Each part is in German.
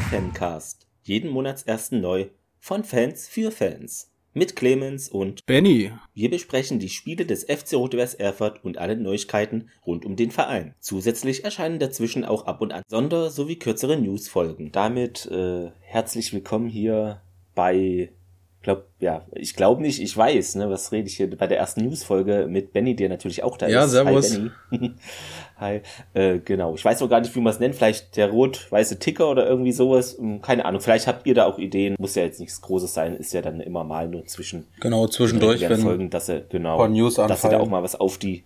Fancast. Jeden Monatsersten neu von Fans für Fans. Mit Clemens und Benny. Wir besprechen die Spiele des FC Rot-Weiß Erfurt und alle Neuigkeiten rund um den Verein. Zusätzlich erscheinen dazwischen auch ab und an Sonder- sowie kürzere Newsfolgen. Damit äh, herzlich willkommen hier bei glaub, ja, ich glaube nicht, ich weiß, ne, was rede ich hier bei der ersten Newsfolge mit Benny, der natürlich auch da ja, ist. Servus. Hi, Benny. Hi, äh, genau. Ich weiß noch gar nicht, wie man es nennt. Vielleicht der rot-weiße Ticker oder irgendwie sowas. Hm, Keine Ahnung. Vielleicht habt ihr da auch Ideen. Muss ja jetzt nichts Großes sein. Ist ja dann immer mal nur zwischen Genau, zwischendurch, wenn Folgen, dass ihr genau, paar News dass ihr da anfallen. auch mal was auf die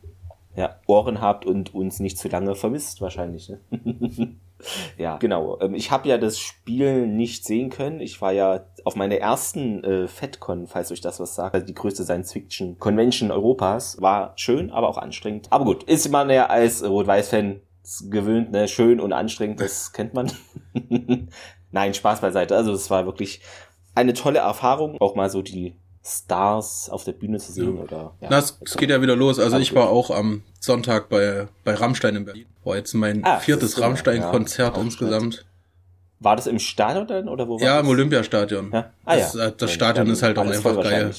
ja, Ohren habt und uns nicht zu lange vermisst wahrscheinlich. Ne? ja, genau. Ähm, Ich habe ja das Spiel nicht sehen können. Ich war ja auf meiner ersten äh, FedCon, falls euch das was sagt, also die größte Science-Fiction-Convention Europas. War schön, aber auch anstrengend. Aber gut, ist man ja als Rot-Weiß-Fan gewöhnt, ne? Schön und anstrengend, das kennt man. Nein, Spaß beiseite. Also es war wirklich eine tolle Erfahrung, auch mal so die Stars auf der Bühne zu sehen oder ja. Na, es, es geht ja wieder los. Also ich war auch am Sonntag bei, bei Rammstein in Berlin. War jetzt mein Ah, viertes. Rammstein-Konzert Ja, insgesamt. War das im Stadion dann oder wo war Ja, das? im Olympiastadion. Ja? Ah, das, ja. äh, das Ja, Stadion ist halt auch einfach geil.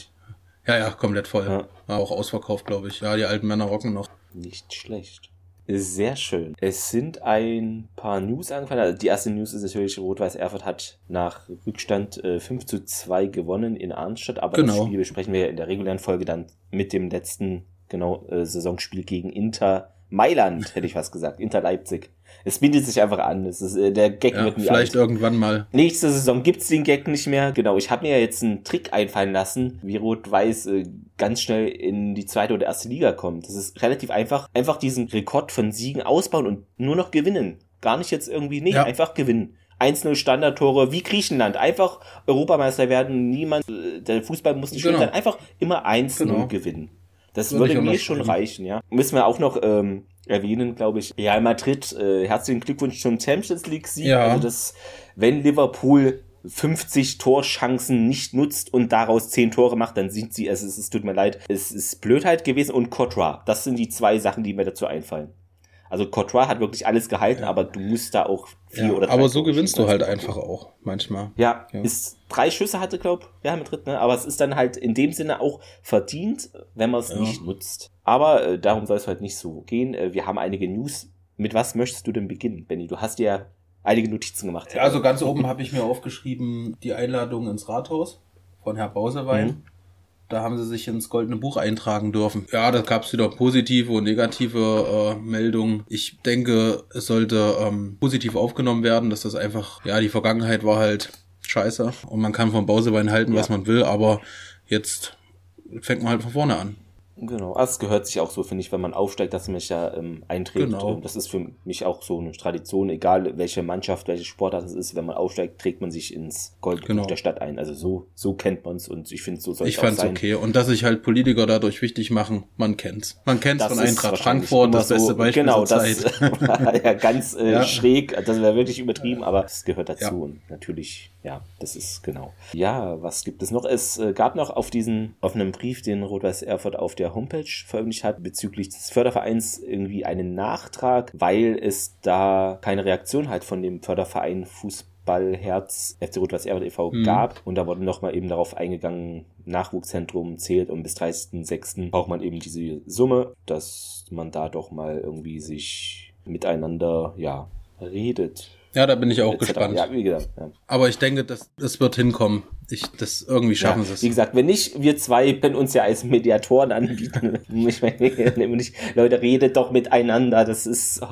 Ja, ja, komplett voll. Ja. War auch ausverkauft, glaube ich. Ja, die alten Männer rocken noch. Nicht schlecht. Sehr schön. Es sind ein paar News angefallen. Also die erste News ist natürlich, Rot-Weiß Erfurt hat nach Rückstand äh, 5 zu 2 gewonnen in Arnstadt. Aber das Genau. Spiel besprechen wir in der regulären Folge dann mit dem letzten genau äh, Saisonspiel gegen Inter Mailand, hätte ich was gesagt. Inter Leipzig. Es bietet sich einfach an. Es ist, äh, der Gag Ja, wird nie vielleicht alt. irgendwann mal. Nächste Saison gibt's den Gag nicht mehr. Genau, ich habe mir ja jetzt einen Trick einfallen lassen, wie Rot-Weiß äh, ganz schnell in die zweite oder erste Liga kommt. Das ist relativ einfach. Einfach diesen Rekord von Siegen ausbauen und nur noch gewinnen. Gar nicht jetzt irgendwie, nee, Ja. einfach gewinnen. 1-0 Standardtore wie Griechenland. Einfach Europameister werden. Niemand, äh, der Fußball muss nicht schön Genau. sein. Einfach immer 1-0 Genau. gewinnen. Das Würde würde mir schon reichen, ja. Müssen wir auch noch ähm, erwähnen, glaube ich. Real Madrid, äh, herzlichen Glückwunsch zum Champions League-Sieg. Ja. Also das, wenn Liverpool 50 Torchancen nicht nutzt und daraus 10 Tore macht, dann sind sie, es, ist, es tut mir leid, es ist Blödheit gewesen und Courtois. Das sind die zwei Sachen, die mir dazu einfallen. Also Courtois hat wirklich alles gehalten, aber du musst da auch vier Ja, oder drei aber so gewinnst du halt einfach auch manchmal. ja, Ja. ist drei Schüsse hatte, glaub, Real Madrid, ne? Aber es ist dann halt in dem Sinne auch verdient, wenn man es Ja. nicht nutzt. Aber äh, darum soll es halt nicht so gehen. Äh, wir haben einige News. Mit was möchtest du denn beginnen, Benny? Du hast dir einige Notizen gemacht. Ja, also ganz oben habe ich mir aufgeschrieben, die Einladung ins Rathaus von Herr Bausewein. Mhm. Da haben sie sich ins Goldene Buch eintragen dürfen. Ja, da gab es wieder positive und negative äh, Meldungen. Ich denke, es sollte ähm, positiv aufgenommen werden, dass das einfach, ja, die Vergangenheit war halt scheiße und man kann vom Bausewein halten, was Ja. man will, aber jetzt fängt man halt von vorne an. Genau, also es gehört sich auch so, finde ich, wenn man aufsteigt, dass man sich ja ähm, einträgt. Genau. Das ist für mich auch so eine Tradition, egal welche Mannschaft, welche Sportart es ist, wenn man aufsteigt, trägt man sich ins Goldbuch Genau. der Stadt ein. Also so, so kennt man es und ich finde, so soll Ich es auch fand's okay. Und dass sich halt Politiker dadurch wichtig machen, man kennt's. Man kennt's Das von Eintracht Frankfurt, das beste so- Beispiel Genau, zur das Zeit. war ja ganz äh, Ja. schräg. Das wäre wirklich übertrieben, aber es gehört dazu Ja. und natürlich, ja, das ist genau. Ja, was gibt es noch? Es äh, gab noch auf diesen offenen Brief, den Rot-Weiß Erfurt auf der Homepage veröffentlicht hat, bezüglich des Fördervereins irgendwie einen Nachtrag, weil es da keine Reaktion halt von dem Förderverein Fußballherz FC Rot-Weiß Erfurt e.V. Mhm. gab und da wurde nochmal eben darauf eingegangen, Nachwuchszentrum zählt und bis 30.06. braucht man eben diese Summe, dass man da doch mal irgendwie sich miteinander, ja, redet. Ja, da bin ich auch etc. gespannt. Ja, wie gesagt, ja. Aber ich denke, das, das wird hinkommen. Ich, das irgendwie schaffen ja, sie es. Wie gesagt, wenn nicht, wir zwei können uns ja als Mediatoren anbieten. ich meine, nicht, Leute, redet doch miteinander. Das ist.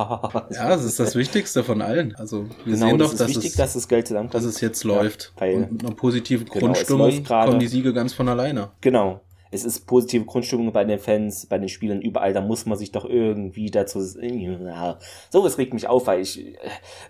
Ja, das ist das Wichtigste von allen. Also wir genau, sehen das doch, ist dass, wichtig, es, dass das Geld zusammenkommt. dass es jetzt läuft. weil- Und mit einer positiven Genau, Grundstimmung kommen die Siege ganz von alleine. Genau. Es ist positive Grundstimmung bei den Fans, bei den Spielern überall. Da muss man sich doch irgendwie dazu. Ja. So, es regt mich auf, weil ich.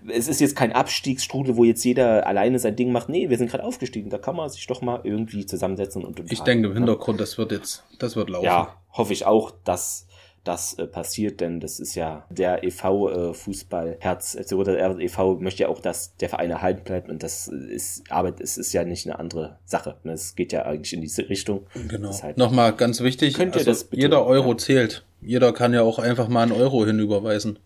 Es ist jetzt kein Abstiegsstrudel, wo jetzt jeder alleine sein Ding macht. Nee, wir sind gerade aufgestiegen. Da kann man sich doch mal irgendwie zusammensetzen und. Ich denke im Hintergrund, das wird jetzt, das wird laufen. Ja, hoffe ich auch, dass das äh, passiert, denn das ist ja der EV äh, Fußball Herz FC Roter Erde e.V. möchte ja auch, dass der Verein erhalten bleibt und das ist aber es ist ja nicht eine andere Sache. Es geht ja eigentlich in diese Richtung. Genau. Halt- Nochmal ganz wichtig, Könnt ihr also das bitte- jeder Euro ja. zählt. Jeder kann ja auch einfach mal einen Euro hinüberweisen.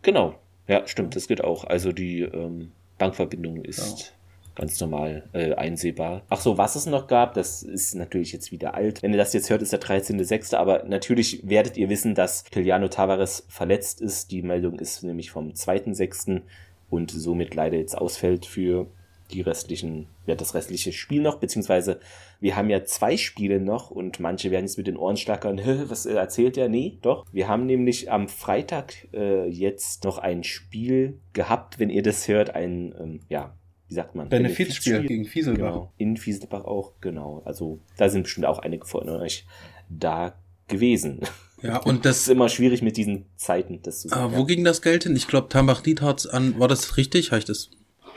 Genau. Ja, stimmt, das geht auch. Also die ähm, Bankverbindung ist. Ganz normal äh, einsehbar. Ach so, was es noch gab, das ist natürlich jetzt wieder alt. Wenn ihr das jetzt hört, ist der 13.06., aber natürlich werdet ihr wissen, dass Kiliano Tavares verletzt ist. Die Meldung ist nämlich vom 2.06. und somit leider jetzt ausfällt für die restlichen, ja, das restliche Spiel noch, beziehungsweise wir haben ja zwei Spiele noch und manche werden jetzt mit den Ohren schlackern, was erzählt der? Nee, doch. Wir haben nämlich am Freitag äh, jetzt noch ein Spiel gehabt, wenn ihr das hört, ein, ähm, ja, wie sagt man? Benefizspiel gegen Fieselbach. Genau, in Fieselbach auch, genau. Also da sind bestimmt auch einige von euch da gewesen. Ja, und das, das ist immer schwierig mit diesen Zeiten, das zu sagen. Ah, wo ging das Geld hin? Ich glaube, Tambach-Niedhardt an, war das richtig? Ich das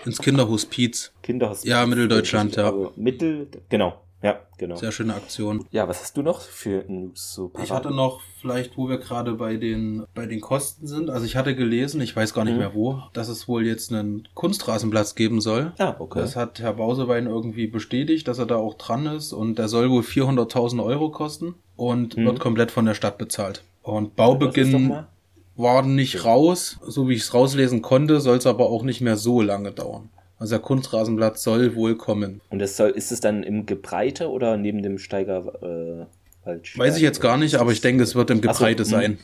ins Kinderhospiz? Kinderhospiz. Ja, Mitteldeutschland, ja. Also Mittel, genau, ja, genau. Sehr schöne Aktion. Ja, was hast du noch für News? So ich hatte noch vielleicht, wo wir gerade bei den, bei den Kosten sind. Also ich hatte gelesen, ich weiß gar nicht mhm. mehr wo, dass es wohl jetzt einen Kunstrasenplatz geben soll. Ja, okay. Das hat Herr Bausewein irgendwie bestätigt, dass er da auch dran ist und der soll wohl 400.000 Euro kosten und mhm. wird komplett von der Stadt bezahlt. Und Baubeginn war nicht raus. So wie ich es rauslesen konnte, soll es aber auch nicht mehr so lange dauern. Also der Kunstrasenplatz soll wohl kommen. Und das soll, ist es dann im Gebreite oder neben dem Steiger? Äh, Weiß ich jetzt gar nicht, aber ich denke, es wird im Gebreite so, hm. sein.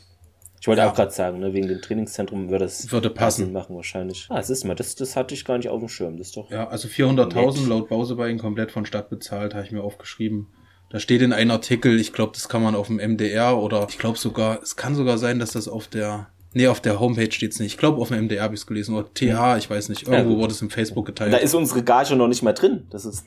Ich wollte ja. auch gerade sagen, ne, wegen dem Trainingszentrum würde es würde passen machen wahrscheinlich. Ah, das ist mal, das, das hatte ich gar nicht auf dem Schirm, das ist doch. Ja, also 400.000 laut Bausebein komplett von Stadt bezahlt, habe ich mir aufgeschrieben. Da steht in einem Artikel, ich glaube, das kann man auf dem MDR oder ich glaube sogar, es kann sogar sein, dass das auf der Nee, auf der Homepage steht's nicht. Ich glaube, auf dem MDR habe ich es gelesen. Oder TA, ich weiß nicht. Irgendwo ja, wurde es im Facebook geteilt. Da ist unsere Gage noch nicht mal drin. Das ist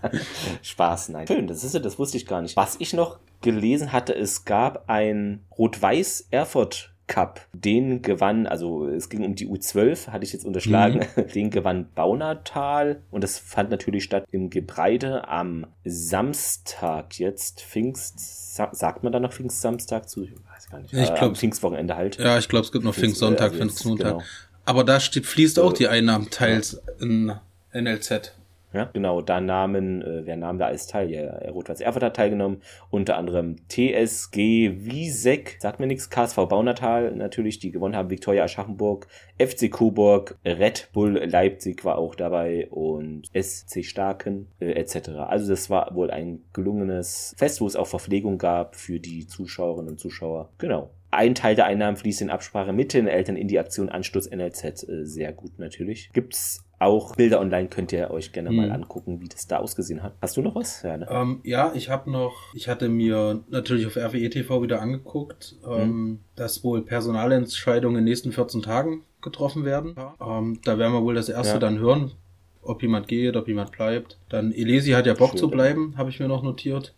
Spaß, nein. Schön, das ist das wusste ich gar nicht. Was ich noch gelesen hatte, es gab ein Rot-Weiß Erfurt Cup. Den gewann, also es ging um die U12, hatte ich jetzt unterschlagen. Mhm. Den gewann Baunatal und das fand natürlich statt im Gebreide am Samstag jetzt. Pfingst, sagt man da noch Pfingstsamstag zu? Ich weiß gar nicht. Ich äh, glaube Pfingstwochenende halt. Ja, ich glaube, es gibt noch Pfingstsonntag, also Pfingstmontag. Genau. Aber da steht, fließt auch die Einnahmen teils in NLZ. Ja, genau, da nahmen, äh, wer nahm da als teil? Ja, Rot-Weiß Erfurt hat teilgenommen, unter anderem TSG Wiesek, sagt mir nichts, KSV Baunatal natürlich, die gewonnen haben, Viktoria Aschaffenburg, FC Coburg, Red Bull Leipzig war auch dabei und SC Starken äh, etc. Also das war wohl ein gelungenes Fest, wo es auch Verpflegung gab für die Zuschauerinnen und Zuschauer. Genau. Ein Teil der Einnahmen fließt in Absprache mit den Eltern in die Aktion Anstoß NLZ. Äh, sehr gut natürlich. Gibt's auch Bilder online könnt ihr euch gerne mhm. mal angucken, wie das da ausgesehen hat. Hast du noch was? Ja, ne? ähm, ja ich habe noch, ich hatte mir natürlich auf RWE TV wieder angeguckt, ähm, mhm. dass wohl Personalentscheidungen in den nächsten 14 Tagen getroffen werden. Ähm, da werden wir wohl das erste ja. dann hören, ob jemand geht, ob jemand bleibt. Dann Elesi hat ja Bock Schön, zu bleiben, habe ich mir noch notiert.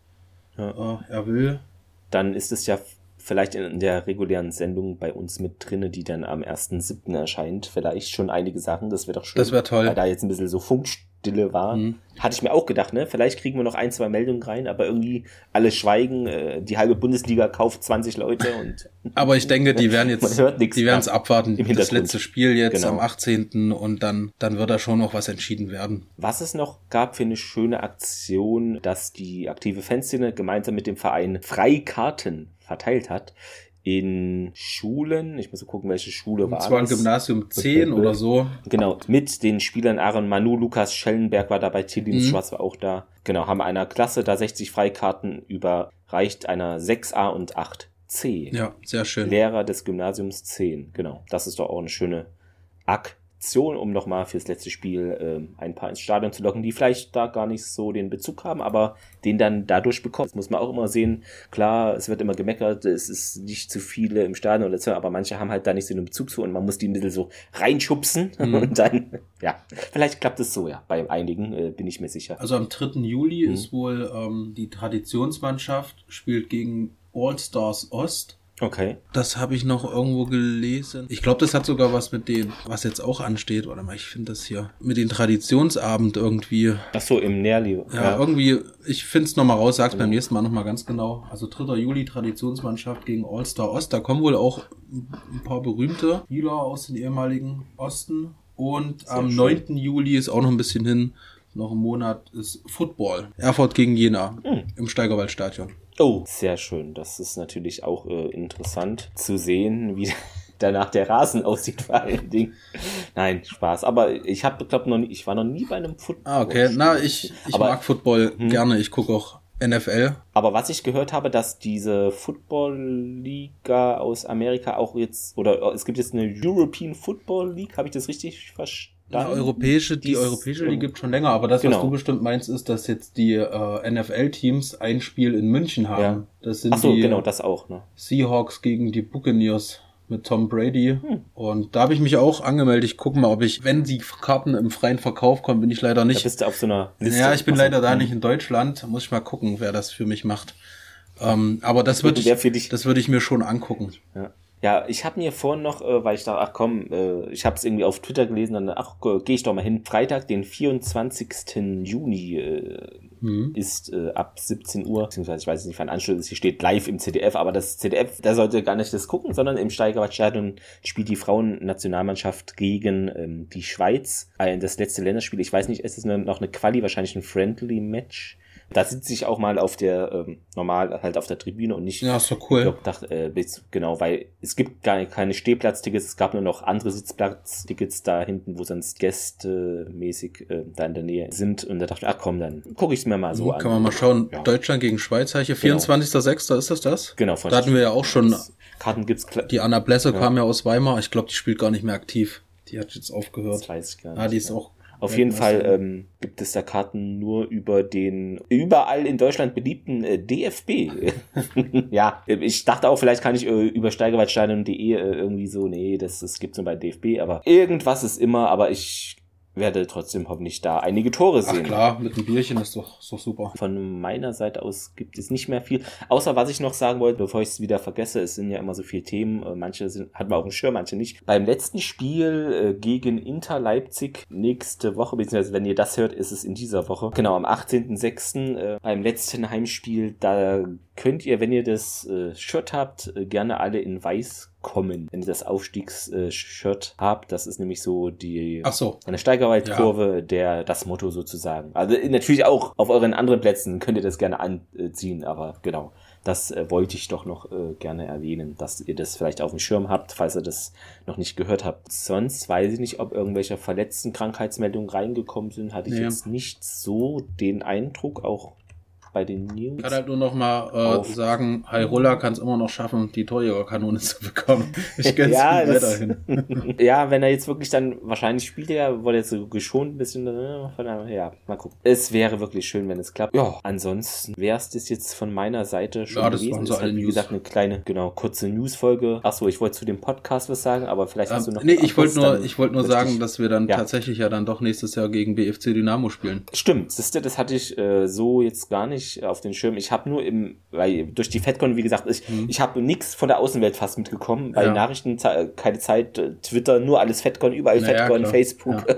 Ja. Äh, er will. Dann ist es ja vielleicht in der regulären Sendung bei uns mit drinne, die dann am 1.7. erscheint. Vielleicht schon einige Sachen, das wäre doch schön. Das wäre toll. Weil da jetzt ein bisschen so Funkstille war. Mhm. Hatte ich mir auch gedacht, ne? Vielleicht kriegen wir noch ein, zwei Meldungen rein, aber irgendwie alle schweigen. Äh, die halbe Bundesliga kauft 20 Leute und. aber ich denke, die werden jetzt, die werden es abwarten. Das letzte Spiel jetzt genau. am 18. und dann, dann wird da schon noch was entschieden werden. Was es noch gab für eine schöne Aktion, dass die aktive Fanszene gemeinsam mit dem Verein Freikarten verteilt hat in Schulen, ich muss gucken, welche Schule war das. war ein Gymnasium 10 oder so. Genau, mit den Spielern Aaron Manu, Lukas Schellenberg war dabei, Tilly mhm. Schwarz war auch da. Genau, haben einer Klasse da 60 Freikarten überreicht, einer 6a und 8c. Ja, sehr schön. Lehrer des Gymnasiums 10, genau. Das ist doch auch eine schöne Aktion Aktion, um nochmal fürs letzte Spiel ähm, ein paar ins Stadion zu locken, die vielleicht da gar nicht so den Bezug haben, aber den dann dadurch bekommen. Das muss man auch immer sehen. Klar, es wird immer gemeckert, es ist nicht zu viele im Stadion oder so, aber manche haben halt da nicht so einen Bezug zu und man muss die ein bisschen so reinschubsen mhm. und dann, ja, vielleicht klappt es so, ja, bei einigen äh, bin ich mir sicher. Also am 3. Juli mhm. ist wohl ähm, die Traditionsmannschaft, spielt gegen All Stars Ost Okay. Das habe ich noch irgendwo gelesen. Ich glaube, das hat sogar was mit dem, was jetzt auch ansteht. Warte mal, ich finde das hier. Mit dem Traditionsabend irgendwie. Ach so, im Nährli. Ja, ja, irgendwie, ich finde es nochmal raus, sag's ja. beim nächsten Mal nochmal ganz genau. Also 3. Juli Traditionsmannschaft gegen All-Star Ost. Da kommen wohl auch ein paar berühmte Spieler aus den ehemaligen Osten. Und Sehr am schön. 9. Juli ist auch noch ein bisschen hin, noch ein Monat, ist Football. Erfurt gegen Jena hm. im Steigerwaldstadion. Oh, sehr schön. Das ist natürlich auch äh, interessant zu sehen, wie danach der Rasen aussieht vor allen Dingen. Nein, Spaß. Aber ich habe, glaube noch nie, ich war noch nie bei einem Football. Ah, okay. Na, ich, ich Aber- mag Football Hm. gerne. Ich gucke auch NFL. Aber was ich gehört habe, dass diese Football-Liga aus Amerika auch jetzt, oder es gibt jetzt eine European Football League, habe ich das richtig verstanden? Die europäische, die Dies- europäische, die gibt schon länger, aber das, Genau. was du bestimmt meinst, ist, dass jetzt die äh, NFL-Teams ein Spiel in München haben. Ja. Das sind Ach so, die genau, das auch, ne? Seahawks gegen die Buccaneers mit Tom Brady. Hm. Und da habe ich mich auch angemeldet. Ich gucke mal, ob ich, wenn die Karten im freien Verkauf kommen, bin ich leider Da nicht. bist du auf so einer Liste. Ja, ich bin Ach so, leider da nicht in Deutschland. Muss ich mal gucken, wer das für mich macht. Ähm, aber das würde ich, das würde ich mir schon angucken. Ja. Ja, ich habe mir vorhin noch, äh, weil ich dachte, ach komm, äh, ich habe es irgendwie auf Twitter gelesen, dann ach, gehe ich doch mal hin. Freitag, den 24. Juni äh, Mhm. ist äh, ab 17 Uhr, beziehungsweise ich weiß nicht, wann Anschluss ist, hier steht live im ZDF, aber das ZDF, da sollte gar nicht das gucken, sondern im Steigerwaldstadion spielt die Frauennationalmannschaft gegen ähm, die Schweiz. Ein, das letzte Länderspiel, ich weiß nicht, ist es noch eine Quali, wahrscheinlich ein Friendly Match. Da sitze ich auch mal auf der, ähm, normal halt auf der Tribüne und nicht Ja, ist doch cool. glaub, dachte, äh, genau, weil es gibt gar keine Stehplatztickets, es gab nur noch andere Sitzplatztickets da hinten, wo sonst gästemäßig äh, da in der Nähe sind. Und da dachte ich, ach komm, dann gucke ich es mir mal so an. Kann man mal schauen. Ja. Deutschland gegen Schweiz, hier. Genau. 24.06. ist das das? Genau, von Da hatten wir ja auch schon, Karten gibt's die Anna Blesse Ja. kam ja aus Weimar. Ich glaube, die spielt gar nicht mehr aktiv. Die hat jetzt Das aufgehört. weiß ich gar nicht. Ah, die ist auch. Auf jeden Fall ähm, gibt es da Karten nur über den überall in Deutschland beliebten äh, DFB. ja, äh, ich dachte auch, vielleicht kann ich äh, über steigerwaldstadion.de äh, irgendwie so, nee, das, das gibt's nur bei DFB, aber irgendwas ist immer, aber ich werde trotzdem hoffentlich da einige Tore Ach sehen. klar, mit einem Bierchen ist doch, ist doch super. Von meiner Seite aus gibt es nicht mehr viel. Außer was ich noch sagen wollte, bevor ich es wieder vergesse, es sind ja immer so viele Themen. äh, Manche sind, hat man auf dem Schirm, manche nicht. Beim letzten Spiel äh, gegen Inter Leipzig nächste Woche, beziehungsweise wenn ihr das hört, ist es in dieser Woche. Genau, am 18.06. Äh, beim letzten Heimspiel, da könnt ihr, wenn ihr das Shirt habt, gerne alle in weiß kommen. Wenn ihr das Aufstiegs-Shirt habt, das ist nämlich so die Ach so. eine Steigerwaldkurve, der das Motto sozusagen. Also natürlich auch auf euren anderen Plätzen könnt ihr das gerne anziehen, aber genau, das äh, wollte ich doch noch äh, gerne erwähnen, dass ihr das vielleicht auf dem Schirm habt, falls ihr das noch nicht gehört habt. Sonst weiß ich nicht, ob irgendwelche verletzten Krankheitsmeldungen reingekommen sind. Hatte ich Nee. jetzt nicht so den Eindruck, auch bei den News. Ich kann halt nur noch mal äh, sagen, Hyrule kann es immer noch schaffen, die Torjägerkanone zu bekommen. Ich gönn's Ja, ihm das- weiterhin. ja, wenn er jetzt wirklich dann, wahrscheinlich spielt er wurde jetzt so geschont ein bisschen, äh, von ja, mal gucken. Es wäre wirklich schön, wenn es klappt. Ja, ansonsten wäre es das jetzt von meiner Seite schon Ja, das gewesen. waren so Ist halt, alle wie News. gesagt, eine kleine, genau, kurze Newsfolge. Achso, ich wollte zu dem Podcast was sagen, aber vielleicht hast du noch Ähm, nee, ich wollte nur, ich wollte nur sagen, ich- dass wir dann Ja. tatsächlich ja dann doch nächstes Jahr gegen BFC Dynamo spielen. Stimmt, siehste, das hatte ich äh, so jetzt gar nicht auf den Schirm. Ich habe nur im, weil durch die FedCon, wie gesagt, ich, Mhm. ich habe nichts von der Außenwelt fast mitgekommen. Bei Ja. Nachrichten ze- keine Zeit, äh, Twitter, nur alles FedCon, überall Na ja, FedCon, klar. Facebook.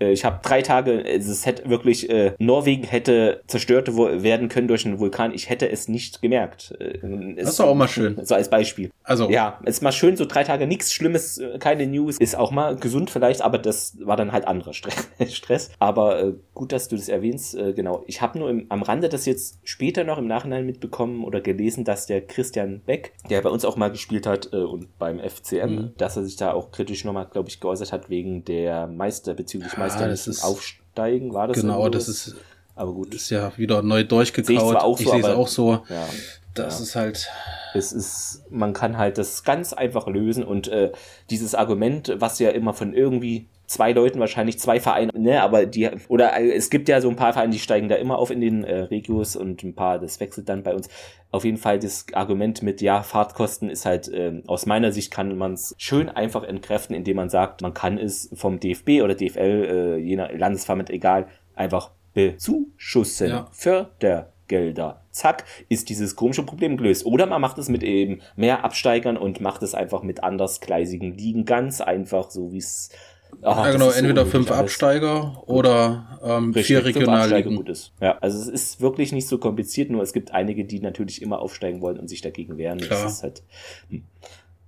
Äh, ich habe drei Tage, also es hätte wirklich, äh, Norwegen hätte zerstört werden können durch einen Vulkan. Ich hätte es nicht gemerkt. Äh, es- Das ist auch mal schön. So als Beispiel. Also, Ja, ist mal schön, so drei Tage nichts Schlimmes, äh, keine News, ist auch mal gesund vielleicht, aber das war dann halt anderer Stre- Stress. Aber äh, gut, dass du das erwähnst. Äh, genau, ich habe nur im, am Rande das jetzt später noch im Nachhinein mitbekommen oder gelesen, dass der Christian Beck, der bei uns auch mal gespielt hat äh, und beim FCM, Mhm. dass er sich da auch kritisch nochmal, glaube ich, geäußert hat wegen der Meister bezüglich Ja, Meister ist- Aufsteigen. War das genau, das ist, Aber gut. ist ja wieder neu durchgekaut. Ich sehe es auch so. Ja. Das Ja. ist halt, Es ist, man kann halt das ganz einfach lösen und äh, dieses Argument, was ja immer von irgendwie zwei Leuten, wahrscheinlich zwei Vereine, ne, aber die, oder äh, es gibt ja so ein paar Vereine, die steigen da immer auf in den äh, Regios und ein paar, das wechselt dann bei uns. Auf jeden Fall das Argument mit, ja, Fahrtkosten ist halt, ähm, aus meiner Sicht kann man es schön einfach entkräften, indem man sagt, man kann es vom DFB oder DFL, äh, je nach Landesverband, egal, einfach bezuschussen. Ja. Fördergelder. Zack, ist dieses komische Problem gelöst. Oder man macht es mit eben mehr Absteigern und macht es einfach mit andersgleisigen Ligen ganz einfach, so wie es. Ah, ja genau, so entweder unmöglich fünf alles. Absteiger oder ähm, Richtig, vier Regionalligen. gut ist. Ja, also es ist wirklich nicht so kompliziert, nur es gibt einige, die natürlich immer aufsteigen wollen und sich dagegen wehren. Klar. Das ist halt, hm.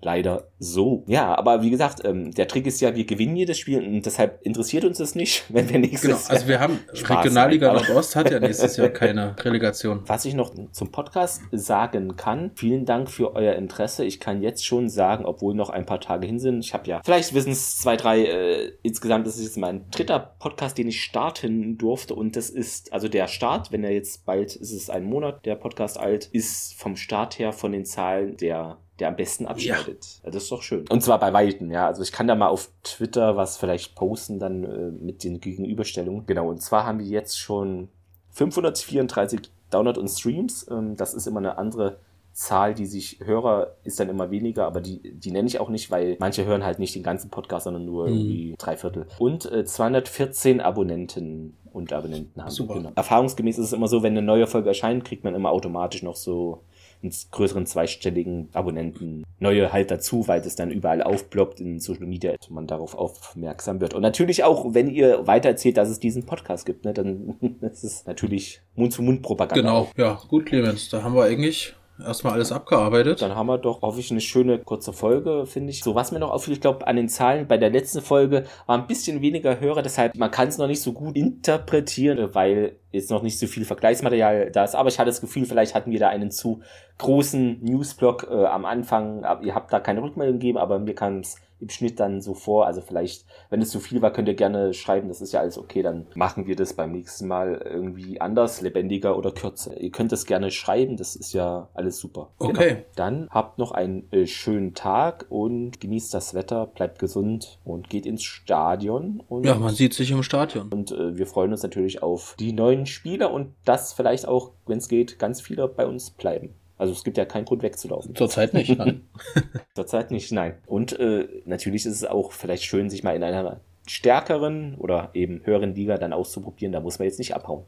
Leider so. Ja, aber wie gesagt, ähm, der Trick ist ja, wir gewinnen jedes Spiel und deshalb interessiert uns das nicht, wenn wir nächstes Genau, also wir haben Regionalliga Nordost hat ja nächstes Jahr keine Relegation. Was ich noch zum Podcast sagen kann, vielen Dank für euer Interesse. Ich kann jetzt schon sagen, obwohl noch ein paar Tage hin sind, ich habe ja, vielleicht wissen es zwei, drei, äh, insgesamt ist es jetzt mein dritter Podcast, den ich starten durfte und das ist, also der Start, wenn er jetzt bald, ist es ein Monat, der Podcast alt, ist vom Start her von den Zahlen der der am besten abschneidet. Ja. Das ist doch schön. Und zwar bei Weitem, ja. Also ich kann da mal auf Twitter was vielleicht posten, dann äh, mit den Gegenüberstellungen. Genau, und zwar haben wir jetzt schon 534 Download und Streams. Ähm, das ist immer eine andere Zahl, die sich Hörer ist dann immer weniger, aber die, die nenne ich auch nicht, weil manche hören halt nicht den ganzen Podcast, sondern nur mhm. irgendwie drei Viertel. Und äh, 214 Abonnenten und Abonnenten haben. Super. Genau. Erfahrungsgemäß ist es immer so, wenn eine neue Folge erscheint, kriegt man immer automatisch noch so einen größeren zweistelligen Abonnenten neue halt dazu, weil das dann überall aufploppt in Social Media, man darauf aufmerksam wird. Und natürlich auch, wenn ihr weitererzählt, dass es diesen Podcast gibt, ne, dann ist es natürlich Mund-zu-Mund-Propaganda. Genau, ja, gut, Clemens, da haben wir eigentlich erstmal alles abgearbeitet. Dann haben wir doch, hoffe eine schöne kurze Folge, finde ich. So, was mir noch auffiel, ich glaube, an den Zahlen bei der letzten Folge war ein bisschen weniger Hörer, deshalb man kann es noch nicht so gut interpretieren, weil jetzt noch nicht so viel Vergleichsmaterial da ist. Aber ich hatte das Gefühl, vielleicht hatten wir da einen zu großen Newsblock äh, am Anfang. Ihr habt da keine Rückmeldung gegeben, aber mir kam es im Schnitt dann so vor. Also vielleicht, wenn es zu viel war, könnt ihr gerne schreiben, das ist ja alles okay, dann machen wir das beim nächsten Mal irgendwie anders, lebendiger oder kürzer. Ihr könnt es gerne schreiben, das ist ja alles super. Okay. Genau. Dann habt noch einen äh, schönen Tag und genießt das Wetter, bleibt gesund und geht ins Stadion. Und, ja, man sieht sich im Stadion. Und äh, wir freuen uns natürlich auf die neuen Spieler und das vielleicht auch, wenn es geht, ganz viele bei uns bleiben. Also es gibt ja keinen Grund wegzulaufen. Zurzeit nicht, nein. Zurzeit nicht, nein. Und äh, natürlich ist es auch vielleicht schön, sich mal in einer stärkeren oder eben höheren Liga dann auszuprobieren. Da muss man jetzt nicht abhauen.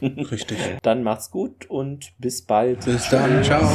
Richtig. Dann macht's gut und bis bald. Bis dann, ciao.